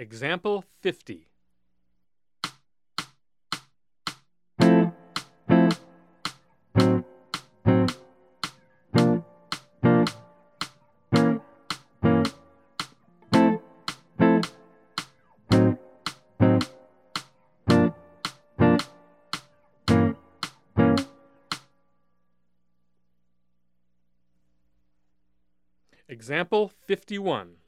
Example 50. Example 51.